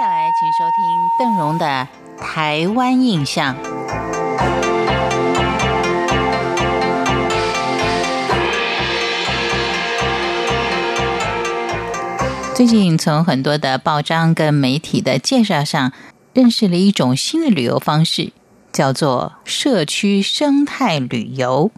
接下来，请收听邓荣的《台湾印象》。最近从很多的报章跟媒体的介绍上，认识了一种新的旅游方式，叫做社区生态旅游。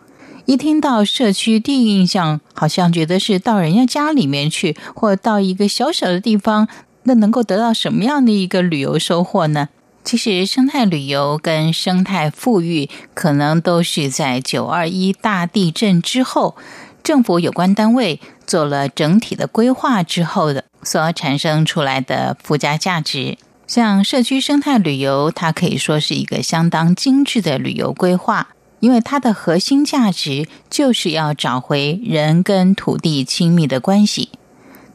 一听到社区，第一印象好像觉得是到人家家里面去，或到一个小小的地方，那能够得到什么样的一个旅游收获呢？其实，生态旅游跟生态富裕，可能都是在九二一大地震之后，政府有关单位做了整体的规划之后的。所产生出来的附加价值，像社区生态旅游，它可以说是一个相当精致的旅游规划，因为它的核心价值就是要找回人跟土地亲密的关系。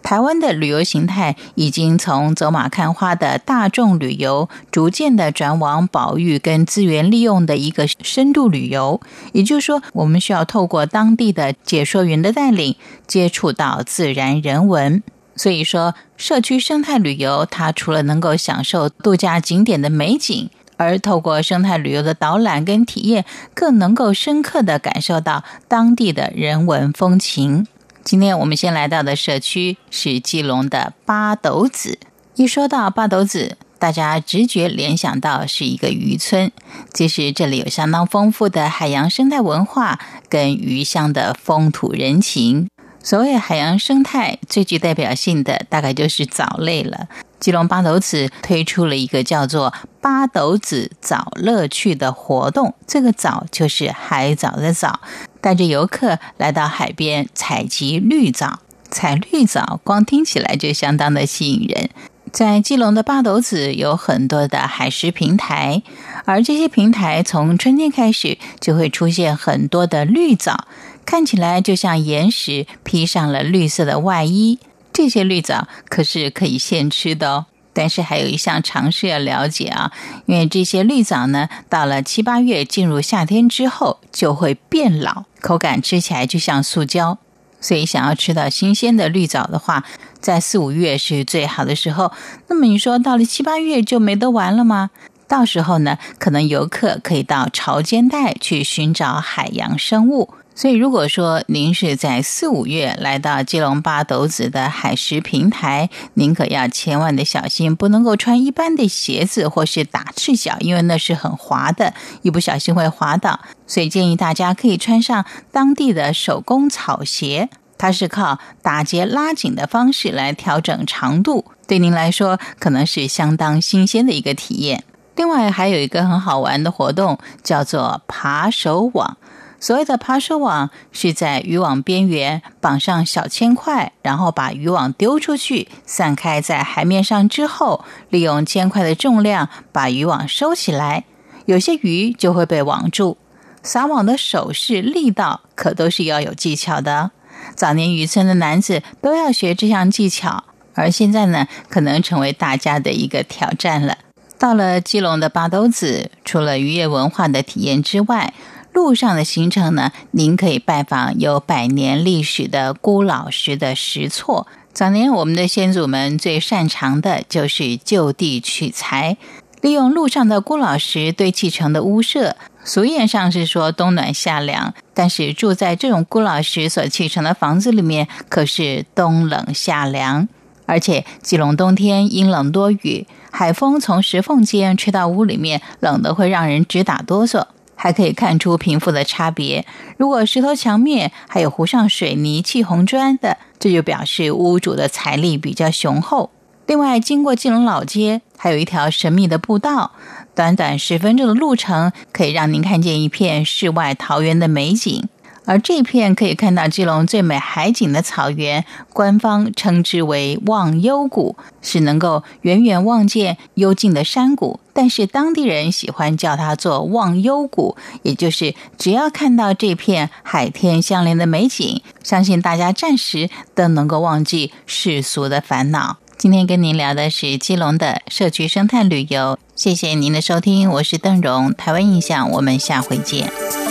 台湾的旅游形态已经从走马看花的大众旅游，逐渐的转往保育跟资源利用的一个深度旅游。也就是说，我们需要透过当地的解说员的带领，接触到自然人文。所以说，社区生态旅游，它除了能够享受度假景点的美景，而透过生态旅游的导览跟体验，更能够深刻的感受到当地的人文风情。今天我们先来到的社区是基隆的八斗子。一说到八斗子，大家直觉联想到是一个渔村，其实这里有相当丰富的海洋生态文化跟渔乡的风土人情。所谓海洋生态最具代表性的，大概就是藻类了。基隆八斗子推出了一个叫做“八斗子藻乐趣”的活动，这个藻就是海藻的藻，带着游客来到海边采集绿藻。采绿藻，光听起来就相当的吸引人。在基隆的八斗子有很多的海蚀平台，而这些平台从春天开始就会出现很多的绿藻。看起来就像岩石披上了绿色的外衣，这些绿藻可是可以现吃的哦。但是还有一项尝试要了解啊，因为这些绿藻呢，到了七八月进入夏天之后就会变老，口感吃起来就像塑胶。所以想要吃到新鲜的绿藻的话，在四五月是最好的时候。那么你说到了七八月就没得玩了吗？到时候呢，可能游客可以到潮间带去寻找海洋生物。所以，如果说您是在四五月来到基隆八斗子的海蚀平台，您可要千万的小心，不能够穿一般的鞋子或是打赤脚，因为那是很滑的，一不小心会滑倒。所以建议大家可以穿上当地的手工草鞋，它是靠打结拉紧的方式来调整长度，对您来说可能是相当新鲜的一个体验。另外，还有一个很好玩的活动，叫做爬手网。所谓的爬手网是在渔网边缘绑上小铅块，然后把渔网丢出去，散开在海面上之后，利用铅块的重量把渔网收起来，有些鱼就会被网住。撒网的手势力道可都是要有技巧的。早年渔村的男子都要学这项技巧，而现在呢，可能成为大家的一个挑战了。到了基隆的八斗子，除了渔业文化的体验之外，路上的行程呢，您可以拜访有百年历史的孤老石的石厝。早年我们的先祖们最擅长的就是就地取材，利用路上的孤老石堆砌成的屋舍。俗谚上是说冬暖夏凉，但是住在这种孤老石所砌成的房子里面，可是冬冷夏凉。而且基隆冬天阴冷多雨，海风从石缝间吹到屋里面，冷得会让人直打哆嗦。还可以看出贫富的差别。如果石头墙面还有糊上水泥砌红砖的，这就表示屋主的财力比较雄厚。另外，经过金龙老街，还有一条神秘的步道，短短十分钟的路程，可以让您看见一片世外桃源的美景。而这片可以看到基隆最美海景的草原，官方称之为忘忧谷，是能够远远望见幽静的山谷。但是当地人喜欢叫它做忘忧谷，也就是只要看到这片海天相连的美景，相信大家暂时都能够忘记世俗的烦恼。今天跟您聊的是基隆的社区生态旅游，谢谢您的收听，我是邓荣，台湾印象，我们下回见。